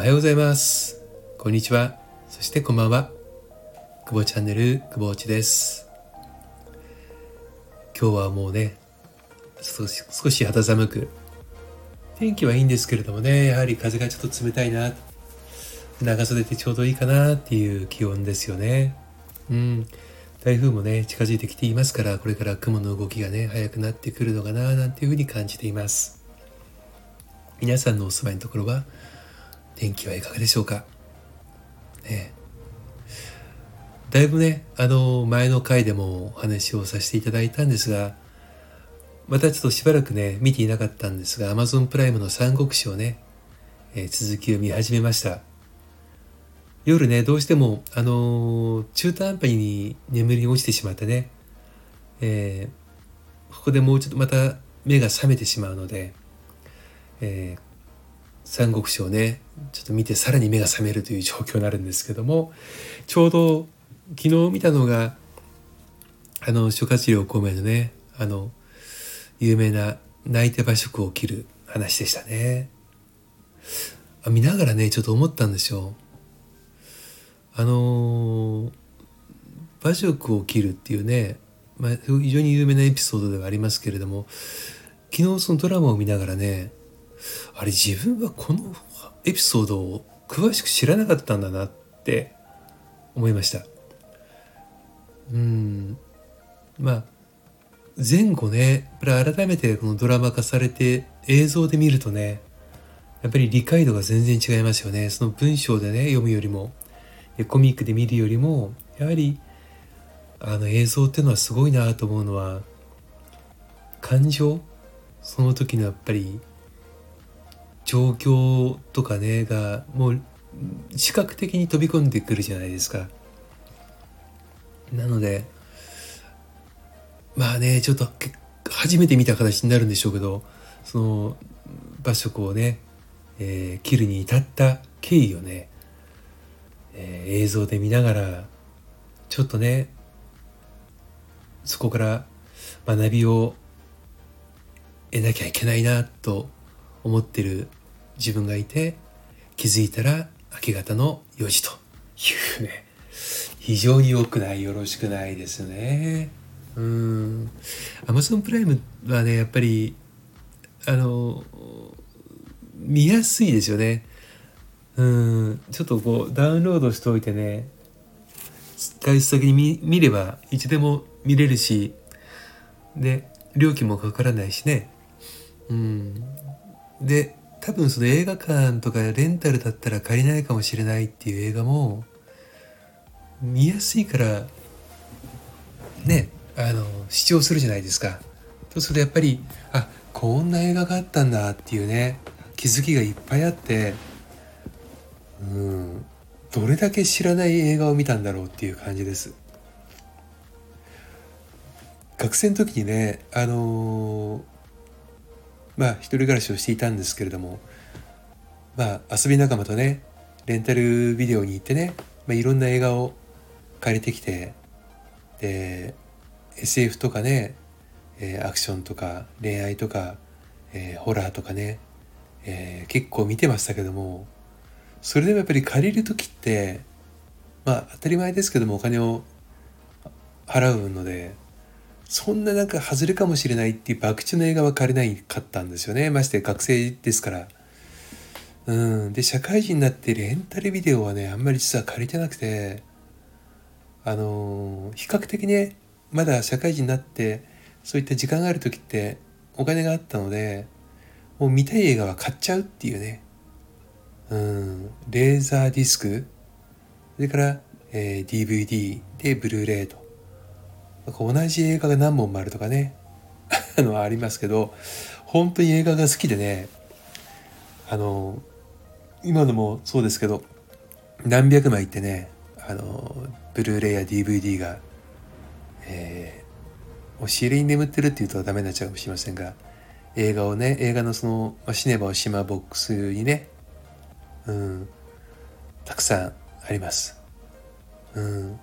おはようございます。こんにちは。そしてこんばんは。久保チャンネル久保内です。今日はもうね少し少し肌寒く。天気はいいんですけれどもねやはり風がちょっと冷たいな。長袖でちょうどいいかなっていう気温ですよね。うん。台風もね近づいてきていますからこれから雲の動きがね早くなってくるのかななんていうふうに感じています。皆さんのお住まいのところは天気はいかがでしょうか？ねだいぶねあの前の回でもお話をさせていただいたんですがまたちょっとしばらくね見ていなかったんですが Amazon プライムの三国志をね、えー、続きを見始めました。夜ね、どうしても、あのー、中途半端に眠りに落ちてしまってね、えー、ここでもうちょっとまた目が覚めてしまうので、えー、三国志をね、ちょっと見てさらに目が覚めるという状況になるんですけども、ちょうど昨日見たのが、あの、諸葛亮孔明のね、あの、有名な泣いて馬食を切る話でしたね。あ見ながらね、ちょっと思ったんですよ。あの、馬食を切るっていうね、まあ、非常に有名なエピソードではありますけれども昨日そのドラマを見ながらねあれ自分はこのエピソードを詳しく知らなかったんだなって思いました。うん。まあ前後ね改めてこのドラマ化されて映像で見るとねやっぱり理解度が全然違いますよね。その文章でね読むよりもコミックで見るよりもやはりあの映像っていうのはすごいなと思うのは感情？その時のやっぱり状況とかねがもう視覚的に飛び込んでくるじゃないですか。なのでまあねちょっと初めて見た形になるんでしょうけどその場所をね、えー、切るに至った経緯をねえー、映像で見ながらちょっとねそこから学びを得なきゃいけないなと思ってる自分がいて気づいたら明け方の4時と。いうね。非常に良くないよろしくないですね。うん。アマゾンプライムはねやっぱりあの見やすいですよね。うん。ちょっとこうダウンロードしておいてね外出先に見見ればいつでも見れるしで料金もかからないしね。うん。で多分その映画館とかレンタルだったら借りないかもしれないっていう映画も見やすいからねあの視聴するじゃないですか。そうするとやっぱりあこんな映画があったんだっていうね気づきがいっぱいあってうんどれだけ知らない映画を見たんだろうっていう感じです学生の時にねあの、まあ一人暮らしをしていたんですけれどもまあ遊び仲間とねレンタルビデオに行ってね、まあ、いろんな映画を借りてきてで SF とかね、えー、アクションとか恋愛とか、えー、ホラーとかね、えー、結構見てましたけどもそれでもやっぱり借りる時ってまあ当たり前ですけどもお金を払うのでそんななんか外れかもしれないっていう博打の映画は借りないかったんですよね。まして学生ですから。うん。で社会人になってレンタルビデオはねあんまり実は借りてなくて。あのー、比較的ねまだ社会人になってそういった時間がある時ってお金があったのでもう見たい映画は買っちゃうっていうね。うん、レーザーディスク、それから、えー、DVD でブルーレイと。同じ映画が何本もあるとかね、あの、ありますけど、本当に映画が好きでね、あの、今のもそうですけど、何百枚ってね、あの、ブルーレイや DVD が、えー、押し入れに眠ってるっていうとダメになっちゃうかもしれませんが、映画をね、映画のその、まあ、シネマを島ボックスにね、うん、たくさんあります。うん、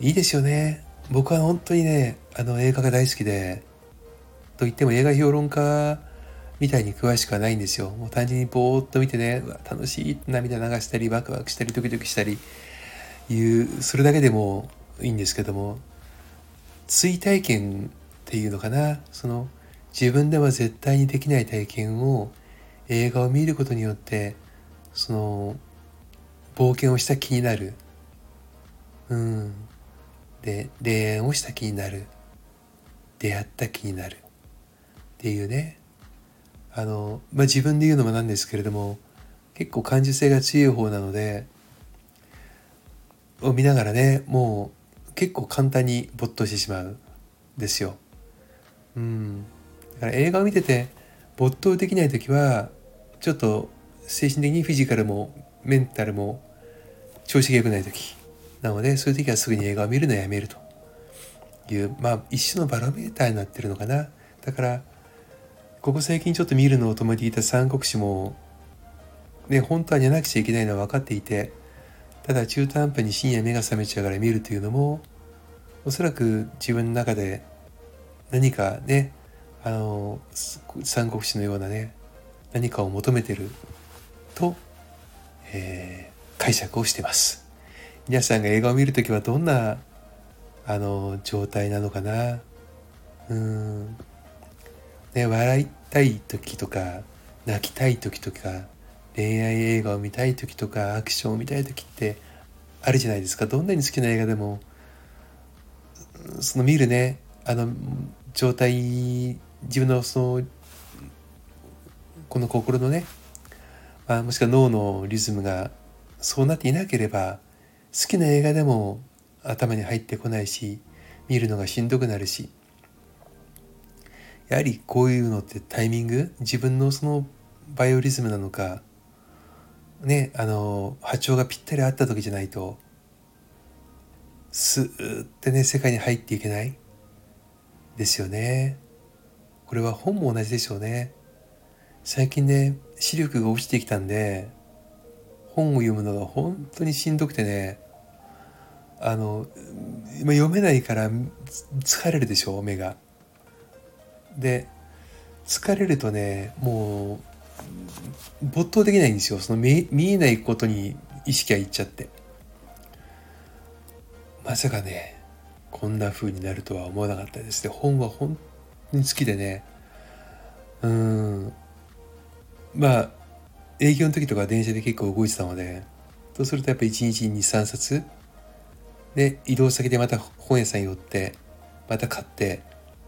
いいですよね。僕は本当にね、あの映画が大好きで、と言っても映画評論家みたいに詳しくはないんですよ。もう単純にぼーっと見てね、楽しい涙流したり、ワクワクしたり、ドキドキしたり、いう、それだけでもいいんですけども、追体験っていうのかな、その自分では絶対にできない体験を映画を見ることによって、その冒険をした気になる。うん。で、恋愛をした気になる。出会った気になる。っていうね。あの、まあ、自分で言うのもなんですけれども、結構感受性が強い方なので、を見ながらね、もう結構簡単に没頭してしまうんですよ。うん。だから映画を見てて没頭できない時は、ちょっと精神的にフィジカルもメンタルも調子が良くない時なのでそういう時はすぐに映画を見るのをやめるというまあ一種のバロメーターになってるのかなだからここ最近ちょっと見るのを止めていた三国志もね本当は寝なくちゃいけないのは分かっていてただ中途半端に深夜目が覚めちゃうから見るというのもおそらく自分の中で何かねあの三国志のようなね何かを求めてると、えー、解釈をしてます。皆さんが映画を見るときはどんなあの状態なのかな。うん。ね笑いたい時とか泣きたい時とか恋愛映画を見たい時とかアクションを見たい時ってあるじゃないですか。どんなに好きな映画でもその見るねあの状態自分のそのこの心のねまあ、もしくは脳のリズムがそうなっていなければ好きな映画でも頭に入ってこないし見るのがしんどくなるし。やはりこういうのってタイミング自分のそのバイオリズムなのかねあの波長がぴったり合った時じゃないとスーってね世界に入っていけない。ですよね。これは本も同じでしょうね。最近ね視力が落ちてきたんで本を読むのが本当にしんどくてね。あの読めないから疲れるでしょ目が。で疲れるとねもう没頭できないんですよ。その見えないことに意識がいっちゃって。まさかねこんな風になるとは思わなかったです。ね本は本当に好きでね。うん。まあ営業の時とか電車で結構動いてたのでそうするとやっぱ1日に23冊。で移動先でまた本屋さん寄ってまた買って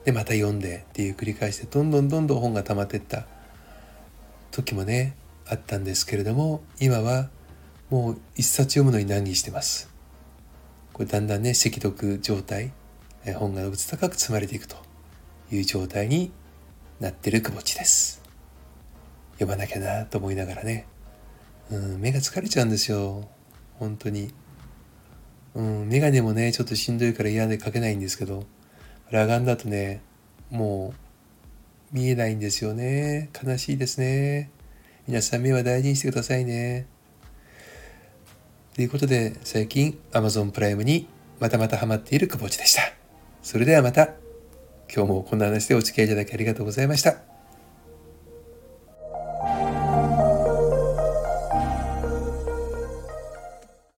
でまた読んでっていう繰り返しでどんどんどんどん本が溜まってった時もねあったんですけれども今はもう一冊読むのに難儀してます。これだんだんね赤読状態本が物高く積まれていくという状態になってるくぼちです。読まなきゃなと思いながらね、うん、目が疲れちゃうんですよ。本当に。うん眼鏡もねちょっとしんどいから嫌でかけないんですけど。裸眼だとねもう見えないんですよね。悲しいですね。皆さん目は大事にしてくださいね。ということで最近 Amazon プライムにまたまたハマっている久保地でした。それではまた。今日もこんな話でお付き合いいただきありがとうございました。